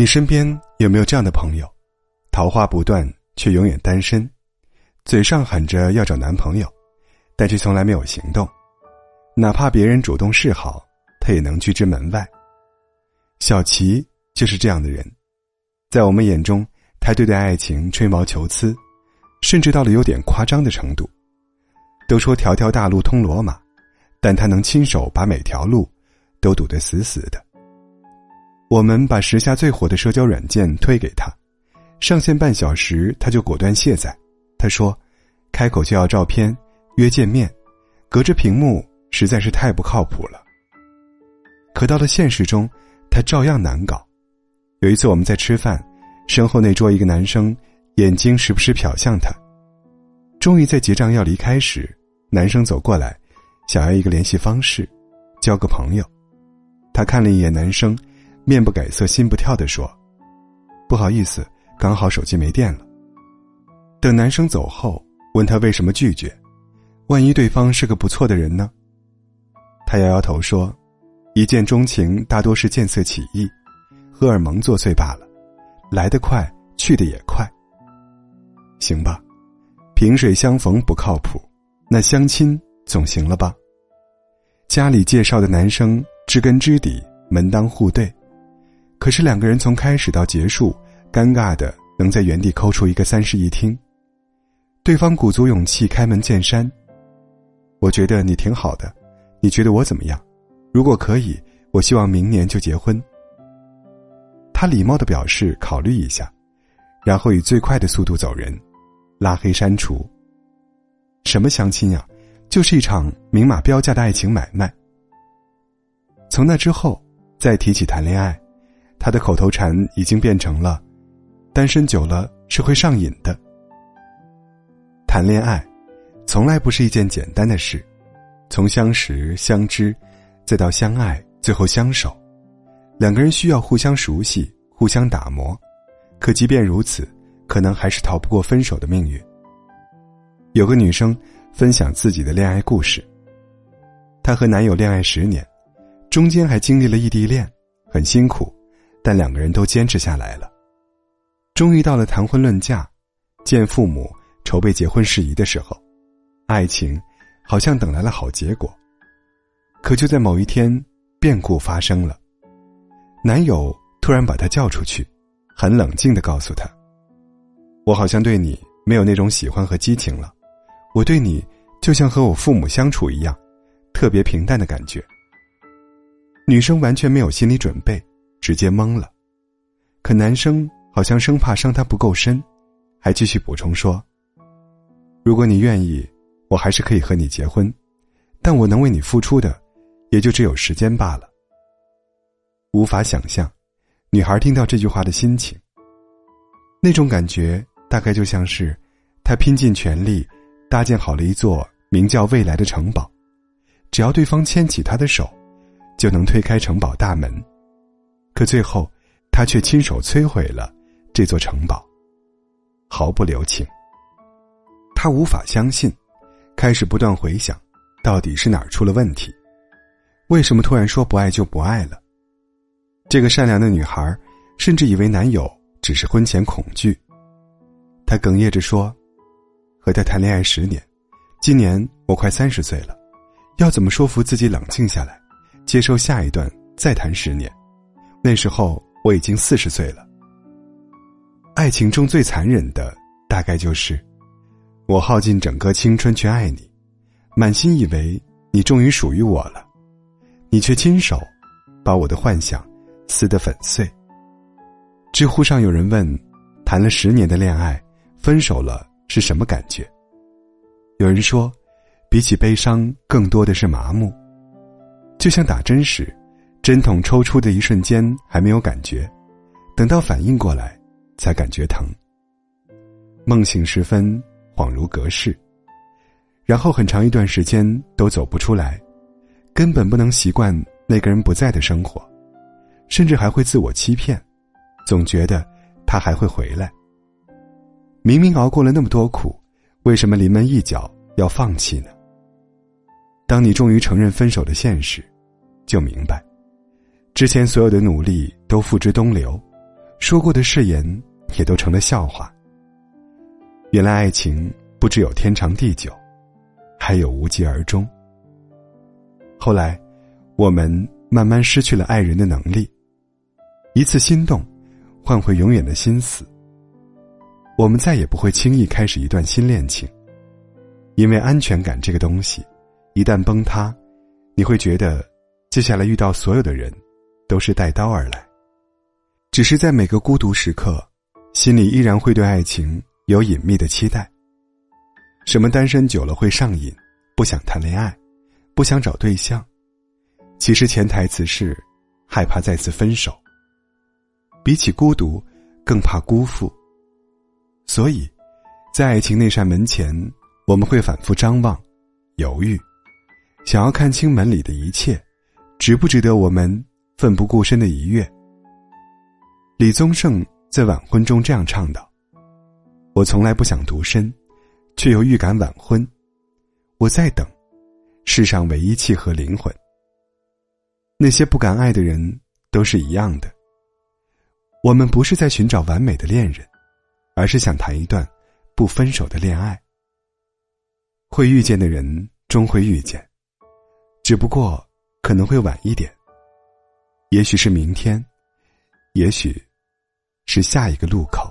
你身边有没有这样的朋友？桃花不断，却永远单身，嘴上喊着要找男朋友，但却从来没有行动。哪怕别人主动示好，他也能拒之门外。小琪就是这样的人，在我们眼中，他对待爱情吹毛求疵，甚至到了有点夸张的程度。都说条条大路通罗马，但他能亲手把每条路都堵得死死的。我们把时下最火的社交软件推给他，上线半小时他就果断卸载。他说：“开口就要照片，约见面，隔着屏幕实在是太不靠谱了。”可到了现实中。他照样难搞。有一次我们在吃饭，身后那桌一个男生眼睛时不时瞟向他。终于在结账要离开时，男生走过来，想要一个联系方式，交个朋友。他看了一眼男生，面不改色心不跳的说：“不好意思，刚好手机没电了。”等男生走后，问他为什么拒绝，万一对方是个不错的人呢？他摇摇头说。一见钟情大多是见色起意，荷尔蒙作祟罢了，来得快，去的也快。行吧，萍水相逢不靠谱，那相亲总行了吧？家里介绍的男生知根知底，门当户对，可是两个人从开始到结束，尴尬的能在原地抠出一个三室一厅。对方鼓足勇气开门见山：“我觉得你挺好的，你觉得我怎么样？”如果可以，我希望明年就结婚。他礼貌的表示考虑一下，然后以最快的速度走人，拉黑删除。什么相亲呀，就是一场明码标价的爱情买卖。从那之后，再提起谈恋爱，他的口头禅已经变成了：“单身久了是会上瘾的。”谈恋爱，从来不是一件简单的事，从相识相知。再到相爱，最后相守，两个人需要互相熟悉、互相打磨。可即便如此，可能还是逃不过分手的命运。有个女生分享自己的恋爱故事。她和男友恋爱十年，中间还经历了异地恋，很辛苦，但两个人都坚持下来了。终于到了谈婚论嫁、见父母、筹备结婚事宜的时候，爱情好像等来了好结果。可就在某一天，变故发生了。男友突然把她叫出去，很冷静的告诉她：“我好像对你没有那种喜欢和激情了，我对你就像和我父母相处一样，特别平淡的感觉。”女生完全没有心理准备，直接懵了。可男生好像生怕伤她不够深，还继续补充说：“如果你愿意，我还是可以和你结婚，但我能为你付出的。”也就只有时间罢了。无法想象，女孩听到这句话的心情。那种感觉大概就像是，她拼尽全力搭建好了一座名叫未来的城堡，只要对方牵起她的手，就能推开城堡大门。可最后，他却亲手摧毁了这座城堡，毫不留情。他无法相信，开始不断回想，到底是哪儿出了问题。为什么突然说不爱就不爱了？这个善良的女孩甚至以为男友只是婚前恐惧。她哽咽着说：“和他谈恋爱十年，今年我快三十岁了，要怎么说服自己冷静下来，接受下一段再谈十年？那时候我已经四十岁了。爱情中最残忍的，大概就是我耗尽整个青春去爱你，满心以为你终于属于我了。”你却亲手把我的幻想撕得粉碎。知乎上有人问：谈了十年的恋爱，分手了是什么感觉？有人说，比起悲伤，更多的是麻木。就像打针时，针筒抽出的一瞬间还没有感觉，等到反应过来，才感觉疼。梦醒时分，恍如隔世，然后很长一段时间都走不出来。根本不能习惯那个人不在的生活，甚至还会自我欺骗，总觉得他还会回来。明明熬过了那么多苦，为什么临门一脚要放弃呢？当你终于承认分手的现实，就明白，之前所有的努力都付之东流，说过的誓言也都成了笑话。原来爱情不只有天长地久，还有无疾而终。后来，我们慢慢失去了爱人的能力。一次心动，换回永远的心死。我们再也不会轻易开始一段新恋情，因为安全感这个东西，一旦崩塌，你会觉得接下来遇到所有的人，都是带刀而来。只是在每个孤独时刻，心里依然会对爱情有隐秘的期待。什么单身久了会上瘾，不想谈恋爱，不想找对象，其实潜台词是害怕再次分手。比起孤独，更怕辜负。所以，在爱情那扇门前，我们会反复张望、犹豫，想要看清门里的一切，值不值得我们奋不顾身的一跃。李宗盛在晚婚中这样唱道：“我从来不想独身，却又预感晚婚。我在等，世上唯一契合灵魂。那些不敢爱的人，都是一样的。”我们不是在寻找完美的恋人，而是想谈一段不分手的恋爱。会遇见的人终会遇见，只不过可能会晚一点。也许是明天，也许是下一个路口。